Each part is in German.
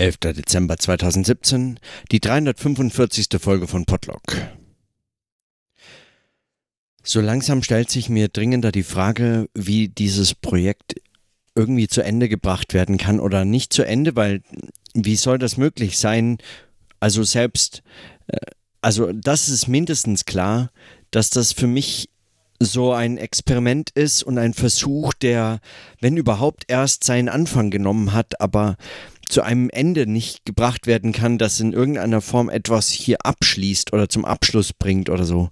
11. Dezember 2017, die 345. Folge von Podlock. So langsam stellt sich mir dringender die Frage, wie dieses Projekt irgendwie zu Ende gebracht werden kann oder nicht zu Ende, weil wie soll das möglich sein? Also selbst, äh, also das ist mindestens klar, dass das für mich so ein Experiment ist und ein Versuch, der, wenn überhaupt, erst seinen Anfang genommen hat, aber zu einem Ende nicht gebracht werden kann, das in irgendeiner Form etwas hier abschließt oder zum Abschluss bringt oder so.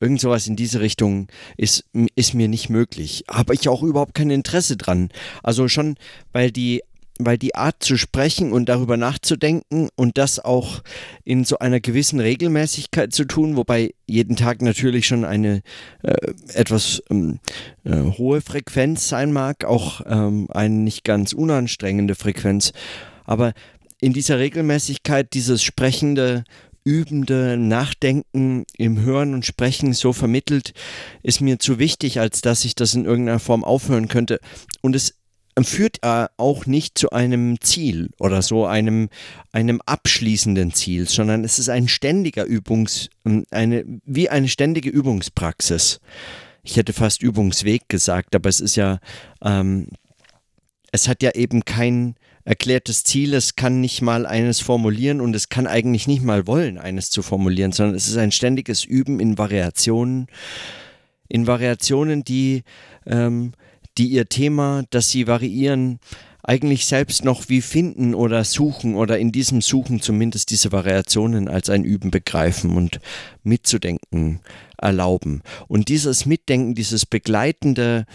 Irgend sowas in diese Richtung ist, ist mir nicht möglich. Habe ich auch überhaupt kein Interesse dran. Also schon, weil die weil die Art zu sprechen und darüber nachzudenken und das auch in so einer gewissen Regelmäßigkeit zu tun, wobei jeden Tag natürlich schon eine äh, etwas ähm, äh, hohe Frequenz sein mag, auch ähm, eine nicht ganz unanstrengende Frequenz, aber in dieser Regelmäßigkeit dieses sprechende, übende Nachdenken im Hören und Sprechen so vermittelt, ist mir zu wichtig, als dass ich das in irgendeiner Form aufhören könnte. Und es führt auch nicht zu einem Ziel oder so einem, einem abschließenden Ziel, sondern es ist ein ständiger Übungs, eine, wie eine ständige Übungspraxis. Ich hätte fast Übungsweg gesagt, aber es ist ja, ähm, es hat ja eben kein, erklärtes Ziel, es kann nicht mal eines formulieren und es kann eigentlich nicht mal wollen, eines zu formulieren, sondern es ist ein ständiges Üben in Variationen, in Variationen, die, ähm, die ihr Thema, das sie variieren, eigentlich selbst noch wie finden oder suchen oder in diesem Suchen zumindest diese Variationen als ein Üben begreifen und mitzudenken erlauben. Und dieses Mitdenken, dieses begleitende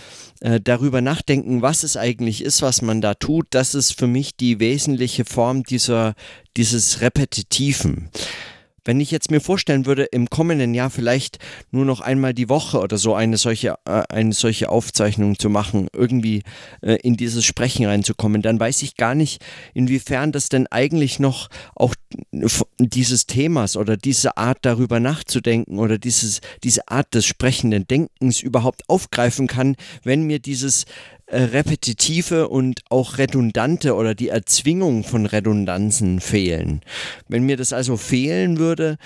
äh, darüber nachdenken, was es eigentlich ist, was man da tut, das ist für mich die wesentliche Form dieser, dieses Repetitiven. Wenn ich jetzt mir vorstellen würde, im kommenden Jahr vielleicht nur noch einmal die Woche oder so eine solche, äh, eine solche Aufzeichnung zu machen, irgendwie äh, in dieses Sprechen reinzukommen, dann weiß ich gar nicht, inwiefern das denn eigentlich noch auch dieses Themas oder diese Art darüber nachzudenken oder dieses, diese Art des sprechenden Denkens überhaupt aufgreifen kann, wenn mir dieses repetitive und auch redundante oder die Erzwingung von Redundanzen fehlen. Wenn mir das also fehlen würde,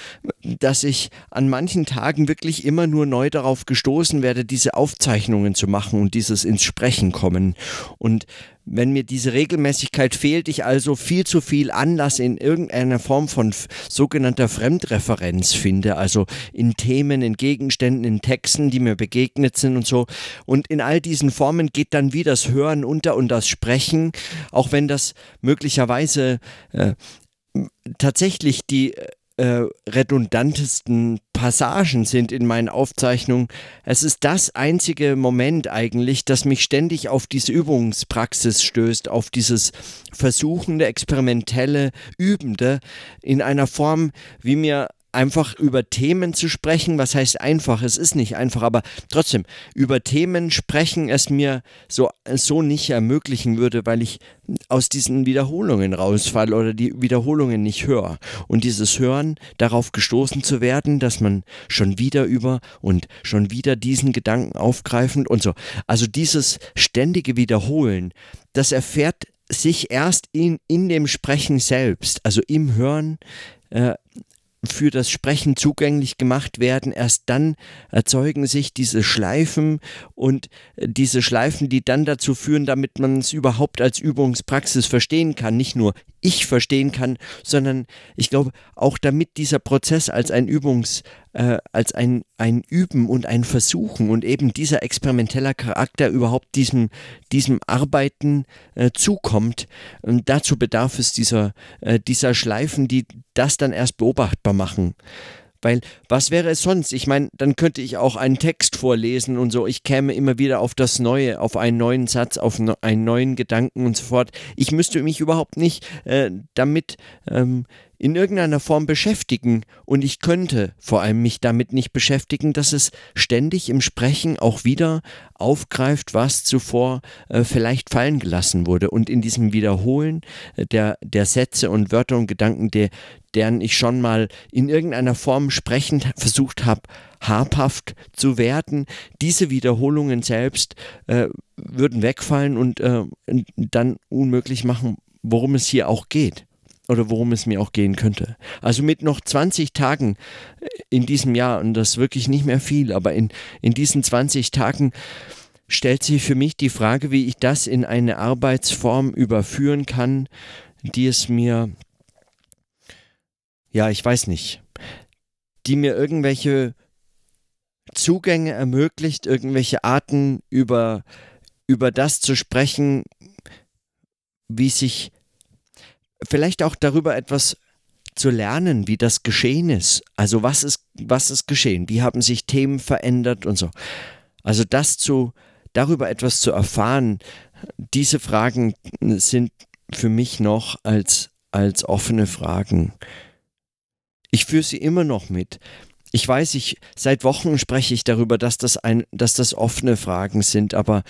dass ich an manchen Tagen wirklich immer nur neu darauf gestoßen werde, diese Aufzeichnungen zu machen und dieses ins Sprechen kommen und wenn mir diese Regelmäßigkeit fehlt, ich also viel zu viel Anlass in irgendeiner Form von sogenannter Fremdreferenz finde, also in Themen, in Gegenständen, in Texten, die mir begegnet sind und so. Und in all diesen Formen geht dann wie das Hören unter und das Sprechen, auch wenn das möglicherweise äh, tatsächlich die äh, redundantesten Passagen sind in meinen Aufzeichnungen. Es ist das einzige Moment eigentlich, das mich ständig auf diese Übungspraxis stößt, auf dieses versuchende, experimentelle, übende in einer Form, wie mir einfach über Themen zu sprechen. Was heißt einfach? Es ist nicht einfach, aber trotzdem, über Themen sprechen es mir so, so nicht ermöglichen würde, weil ich aus diesen Wiederholungen rausfalle oder die Wiederholungen nicht höre. Und dieses Hören, darauf gestoßen zu werden, dass man schon wieder über und schon wieder diesen Gedanken aufgreifend und so. Also dieses ständige Wiederholen, das erfährt sich erst in, in dem Sprechen selbst, also im Hören, äh, für das Sprechen zugänglich gemacht werden. Erst dann erzeugen sich diese Schleifen und äh, diese Schleifen, die dann dazu führen, damit man es überhaupt als Übungspraxis verstehen kann. Nicht nur ich verstehen kann, sondern ich glaube auch damit dieser Prozess als ein Übungs, äh, als ein, ein Üben und ein Versuchen und eben dieser experimenteller Charakter überhaupt diesem, diesem Arbeiten äh, zukommt. Und dazu bedarf es dieser, äh, dieser Schleifen, die das dann erst beobachtbar machen. Weil was wäre es sonst? Ich meine, dann könnte ich auch einen Text vorlesen und so. Ich käme immer wieder auf das Neue, auf einen neuen Satz, auf einen neuen Gedanken und so fort. Ich müsste mich überhaupt nicht äh, damit ähm, in irgendeiner Form beschäftigen und ich könnte vor allem mich damit nicht beschäftigen, dass es ständig im Sprechen auch wieder aufgreift, was zuvor äh, vielleicht fallen gelassen wurde und in diesem Wiederholen äh, der, der Sätze und Wörter und Gedanken, der, deren ich schon mal in irgendeiner Form sprechend versucht habe, habhaft zu werden, diese Wiederholungen selbst äh, würden wegfallen und äh, dann unmöglich machen, worum es hier auch geht. Oder worum es mir auch gehen könnte. Also mit noch 20 Tagen in diesem Jahr, und das ist wirklich nicht mehr viel, aber in, in diesen 20 Tagen stellt sich für mich die Frage, wie ich das in eine Arbeitsform überführen kann, die es mir, ja, ich weiß nicht, die mir irgendwelche Zugänge ermöglicht, irgendwelche Arten über, über das zu sprechen, wie sich vielleicht auch darüber etwas zu lernen, wie das geschehen ist. Also was ist, was ist geschehen? Wie haben sich Themen verändert und so. Also das zu, darüber etwas zu erfahren, diese Fragen sind für mich noch als, als offene Fragen. Ich führe sie immer noch mit. Ich weiß, ich seit Wochen spreche ich darüber, dass das ein, dass das offene Fragen sind, aber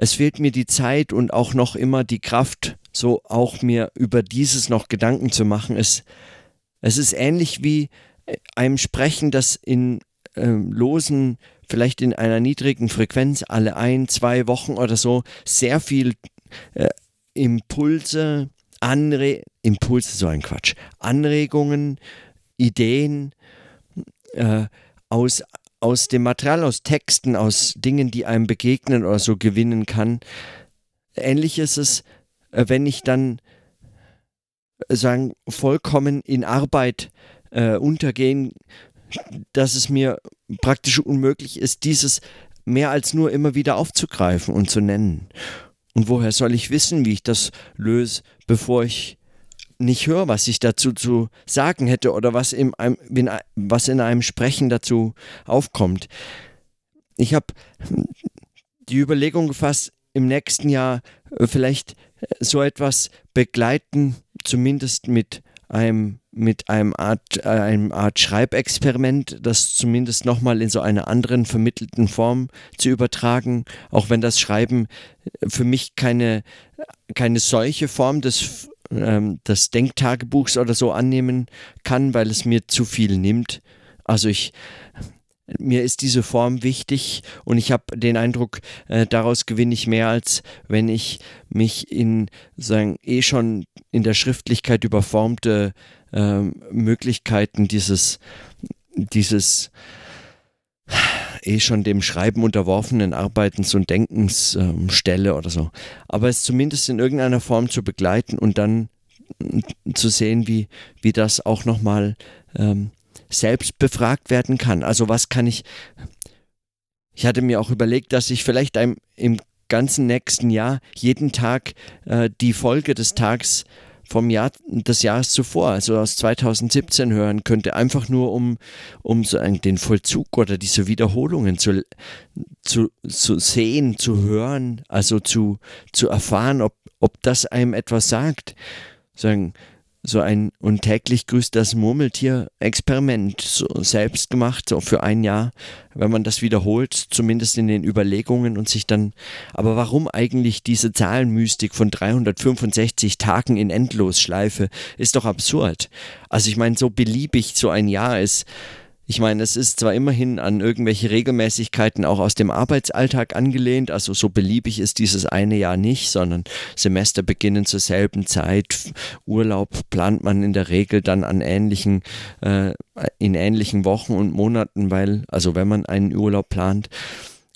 es fehlt mir die Zeit und auch noch immer die Kraft, so auch mir über dieses noch Gedanken zu machen. Es, es ist ähnlich wie äh, einem Sprechen, das in äh, losen, vielleicht in einer niedrigen Frequenz alle ein, zwei Wochen oder so sehr viel äh, Impulse, Anre Impulse, so ein Quatsch, Anregungen, Ideen äh, aus aus dem Material, aus Texten, aus Dingen, die einem begegnen oder so gewinnen kann. Ähnlich ist es, äh, wenn ich dann äh, sagen, vollkommen in Arbeit äh, untergehen, dass es mir praktisch unmöglich ist, dieses mehr als nur immer wieder aufzugreifen und zu nennen. Und woher soll ich wissen, wie ich das löse, bevor ich nicht höre, was ich dazu zu sagen hätte oder was in einem, was in einem Sprechen dazu aufkommt. Ich habe die Überlegung gefasst, im nächsten Jahr äh, vielleicht äh, so etwas begleiten, zumindest mit einem mit einem Art, äh, einem Art Schreibexperiment, das zumindest nochmal in so einer anderen vermittelten Form zu übertragen, auch wenn das Schreiben für mich keine, keine solche Form des ähm, des Denktagebuchs oder so annehmen kann, weil es mir zu viel nimmt. Also ich mir ist diese Form wichtig und ich habe den Eindruck, äh, daraus gewinne ich mehr, als wenn ich mich in sagen, eh schon in der Schriftlichkeit überformte äh, Möglichkeiten dieses, dieses eh schon dem Schreiben unterworfenen Arbeitens und Denkens ähm, oder so. Aber es zumindest in irgendeiner Form zu begleiten und dann mm, zu sehen, wie, wie das auch nochmal ähm, selbst befragt werden kann. Also was kann ich, ich hatte mir auch überlegt, dass ich vielleicht im ganzen nächsten Jahr jeden Tag äh, die Folge des Tags vom Jahr des Jahres zuvor, also aus 2017 hören könnte, einfach nur um, um so einen, den Vollzug oder diese Wiederholungen zu, zu, zu sehen, zu hören, also zu, zu erfahren, ob, ob das einem etwas sagt. Sagen, so ein und täglich grüßt das Murmeltier-Experiment, so selbst gemacht, so für ein Jahr, wenn man das wiederholt, zumindest in den Überlegungen und sich dann, aber warum eigentlich diese Zahlenmystik von 365 Tagen in Endlosschleife, ist doch absurd. Also ich meine, so beliebig so ein Jahr ist, ich meine, es ist zwar immerhin an irgendwelche Regelmäßigkeiten auch aus dem Arbeitsalltag angelehnt, also so beliebig ist dieses eine Jahr nicht, sondern Semester beginnen zur selben Zeit. Urlaub plant man in der Regel dann an ähnlichen, äh, in ähnlichen Wochen und Monaten, weil, also wenn man einen Urlaub plant,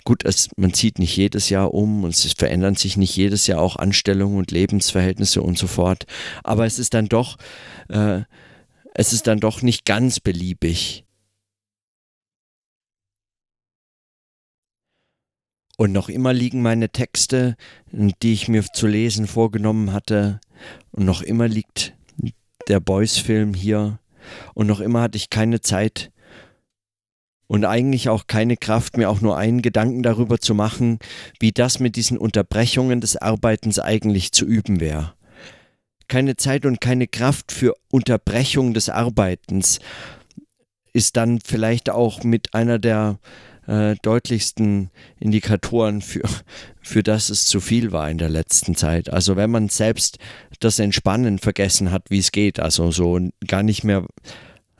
gut, es, man zieht nicht jedes Jahr um und es verändern sich nicht jedes Jahr auch Anstellungen und Lebensverhältnisse und so fort. Aber es ist dann doch, äh, es ist dann doch nicht ganz beliebig. Und noch immer liegen meine Texte, die ich mir zu lesen vorgenommen hatte. Und noch immer liegt der Boys-Film hier. Und noch immer hatte ich keine Zeit und eigentlich auch keine Kraft, mir auch nur einen Gedanken darüber zu machen, wie das mit diesen Unterbrechungen des Arbeitens eigentlich zu üben wäre. Keine Zeit und keine Kraft für Unterbrechung des Arbeitens ist dann vielleicht auch mit einer der äh, deutlichsten Indikatoren für, für das es zu viel war in der letzten Zeit. Also wenn man selbst das Entspannen vergessen hat, wie es geht, also so gar nicht mehr,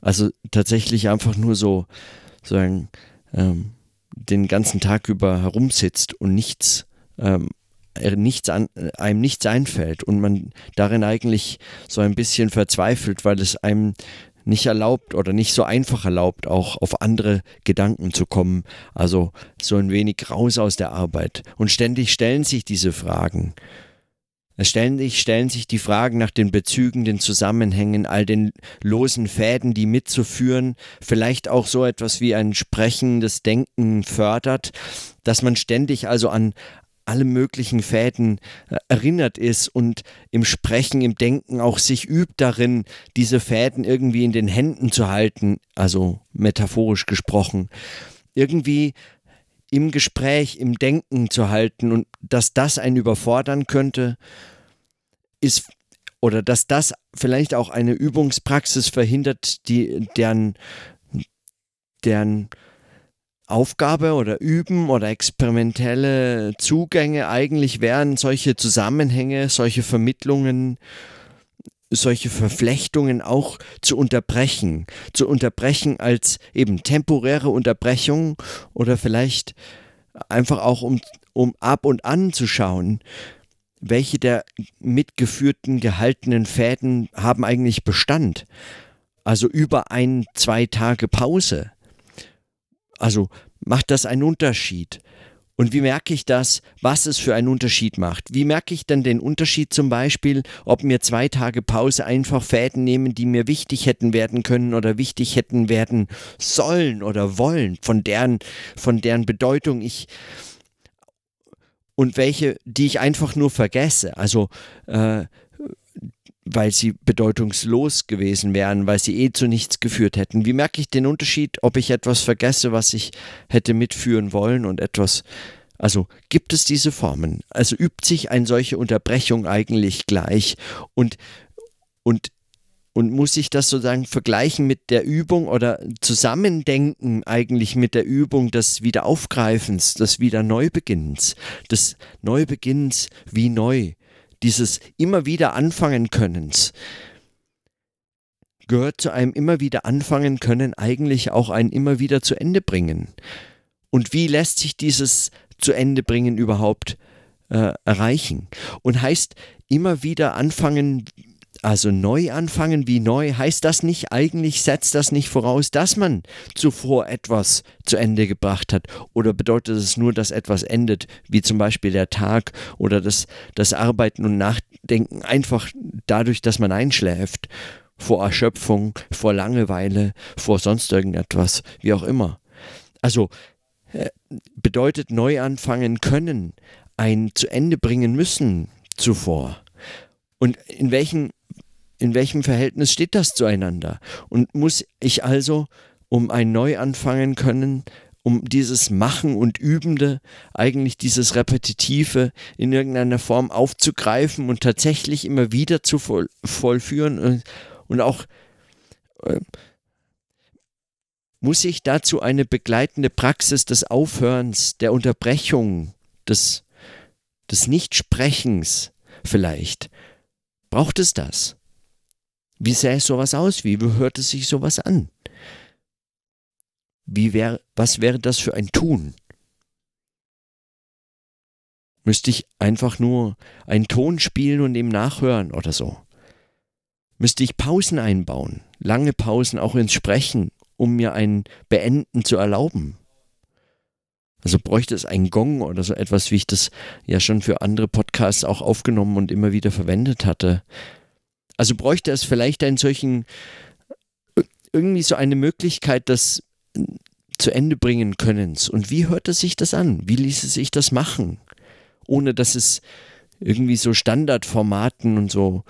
also tatsächlich einfach nur so, ein, ähm, den ganzen Tag über herumsitzt und nichts ähm, nichts an, einem nichts einfällt und man darin eigentlich so ein bisschen verzweifelt, weil es einem nicht erlaubt oder nicht so einfach erlaubt, auch auf andere Gedanken zu kommen. Also so ein wenig raus aus der Arbeit. Und ständig stellen sich diese Fragen. Ständig stellen sich die Fragen nach den Bezügen, den Zusammenhängen, all den losen Fäden, die mitzuführen, vielleicht auch so etwas wie ein sprechendes Denken fördert, dass man ständig also an alle möglichen Fäden äh, erinnert ist und im Sprechen, im Denken auch sich übt darin, diese Fäden irgendwie in den Händen zu halten, also metaphorisch gesprochen, irgendwie im Gespräch, im Denken zu halten und dass das einen überfordern könnte, ist oder dass das vielleicht auch eine Übungspraxis verhindert, die deren deren Aufgabe oder Üben oder experimentelle Zugänge eigentlich wären, solche Zusammenhänge, solche Vermittlungen, solche Verflechtungen auch zu unterbrechen. Zu unterbrechen als eben temporäre Unterbrechung oder vielleicht einfach auch um, um ab und an zu schauen, welche der mitgeführten, gehaltenen Fäden haben eigentlich Bestand. Also über ein, zwei Tage Pause also macht das einen Unterschied? Und wie merke ich das, was es für einen Unterschied macht? Wie merke ich denn den Unterschied zum Beispiel, ob mir zwei Tage Pause einfach Fäden nehmen, die mir wichtig hätten werden können oder wichtig hätten werden sollen oder wollen, von deren, von deren Bedeutung ich und welche, die ich einfach nur vergesse. Also äh, weil sie bedeutungslos gewesen wären, weil sie eh zu nichts geführt hätten. Wie merke ich den Unterschied, ob ich etwas vergesse, was ich hätte mitführen wollen und etwas, also gibt es diese Formen? Also übt sich eine solche Unterbrechung eigentlich gleich und, und, und muss ich das sozusagen vergleichen mit der Übung oder zusammendenken eigentlich mit der Übung des Wiederaufgreifens, des Wiederneubeginnens, des Neubeginnens wie neu dieses immer wieder anfangen Könnens, gehört zu einem immer wieder anfangen können eigentlich auch ein immer wieder zu Ende bringen. Und wie lässt sich dieses zu Ende bringen überhaupt äh, erreichen? Und heißt immer wieder anfangen, also neu anfangen wie neu, heißt das nicht eigentlich, setzt das nicht voraus, dass man zuvor etwas zu Ende gebracht hat? Oder bedeutet es nur, dass etwas endet, wie zum Beispiel der Tag oder das, das Arbeiten und Nachdenken einfach dadurch, dass man einschläft? Vor Erschöpfung, vor Langeweile, vor sonst irgendetwas, wie auch immer. Also äh, bedeutet neu anfangen können, ein zu Ende bringen müssen zuvor. Und in welchen in welchem Verhältnis steht das zueinander? Und muss ich also, um ein Neuanfangen können, um dieses Machen und Übende, eigentlich dieses Repetitive in irgendeiner Form aufzugreifen und tatsächlich immer wieder zu voll, vollführen und, und auch äh, muss ich dazu eine begleitende Praxis des Aufhörens, der Unterbrechung, des, des Nichtsprechens vielleicht? Braucht es das? Wie sähe sowas aus? Wie hörte sich sowas an? Wie wär, was wäre das für ein Tun? Müsste ich einfach nur einen Ton spielen und ihm nachhören oder so? Müsste ich Pausen einbauen, lange Pausen auch ins Sprechen, um mir ein Beenden zu erlauben? Also bräuchte es einen Gong oder so etwas, wie ich das ja schon für andere Podcasts auch aufgenommen und immer wieder verwendet hatte. Also bräuchte es vielleicht einen solchen, irgendwie so eine Möglichkeit, das zu Ende bringen können. Und wie hörte sich das an? Wie ließe sich das machen? Ohne dass es irgendwie so Standardformaten und so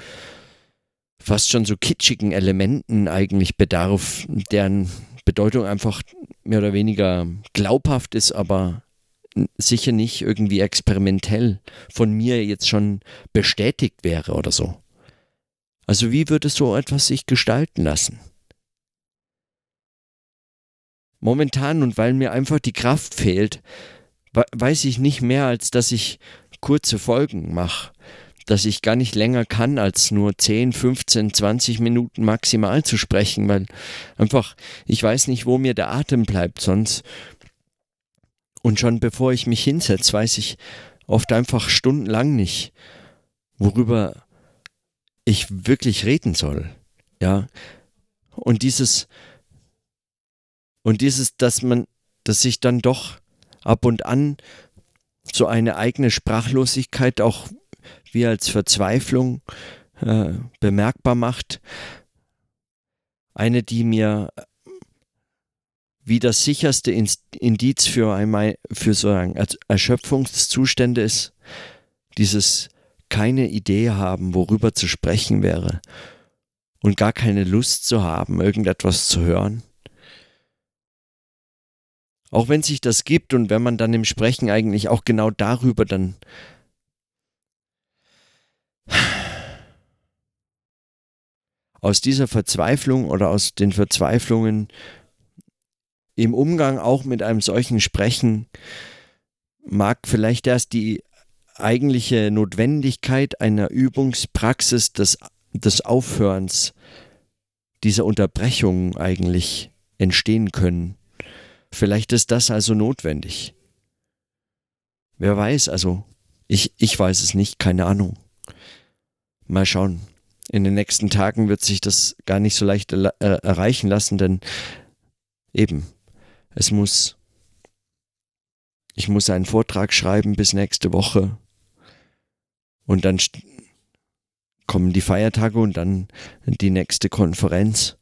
fast schon so kitschigen Elementen eigentlich bedarf, deren Bedeutung einfach mehr oder weniger glaubhaft ist, aber sicher nicht irgendwie experimentell von mir jetzt schon bestätigt wäre oder so. Also wie würde so etwas sich gestalten lassen? Momentan und weil mir einfach die Kraft fehlt, weiß ich nicht mehr, als dass ich kurze Folgen mache, dass ich gar nicht länger kann, als nur 10, 15, 20 Minuten maximal zu sprechen, weil einfach ich weiß nicht, wo mir der Atem bleibt sonst. Und schon bevor ich mich hinsetze, weiß ich, oft einfach stundenlang nicht, worüber ich wirklich reden soll. Ja. Und dieses, und dieses, dass man, dass sich dann doch ab und an so eine eigene Sprachlosigkeit auch wie als Verzweiflung äh, bemerkbar macht. Eine, die mir wie das sicherste Indiz für, einmal, für so Erschöpfungszustände ist, dieses keine Idee haben, worüber zu sprechen wäre und gar keine Lust zu haben, irgendetwas zu hören. Auch wenn sich das gibt und wenn man dann im Sprechen eigentlich auch genau darüber dann aus dieser Verzweiflung oder aus den Verzweiflungen im Umgang auch mit einem solchen Sprechen mag vielleicht erst die eigentliche Notwendigkeit einer Übungspraxis des, des Aufhörens, dieser Unterbrechung eigentlich entstehen können. Vielleicht ist das also notwendig. Wer weiß, also ich, ich weiß es nicht, keine Ahnung. Mal schauen. In den nächsten Tagen wird sich das gar nicht so leicht er erreichen lassen, denn eben, es muss, ich muss einen Vortrag schreiben bis nächste Woche und dann kommen die Feiertage und dann die nächste Konferenz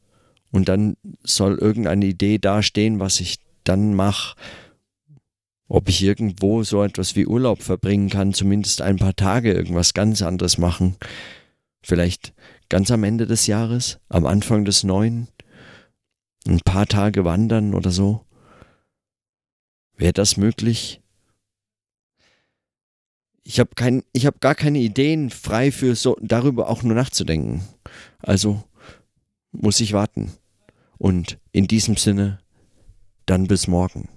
und dann soll irgendeine Idee dastehen, was ich dann mache. Ob ich irgendwo so etwas wie Urlaub verbringen kann, zumindest ein paar Tage irgendwas ganz anderes machen. Vielleicht ganz am Ende des Jahres, am Anfang des neuen, ein paar Tage wandern oder so. Wäre das möglich? Ich habe kein, ich habe gar keine Ideen frei für so darüber auch nur nachzudenken. Also muss ich warten. Und in diesem Sinne, dann bis morgen.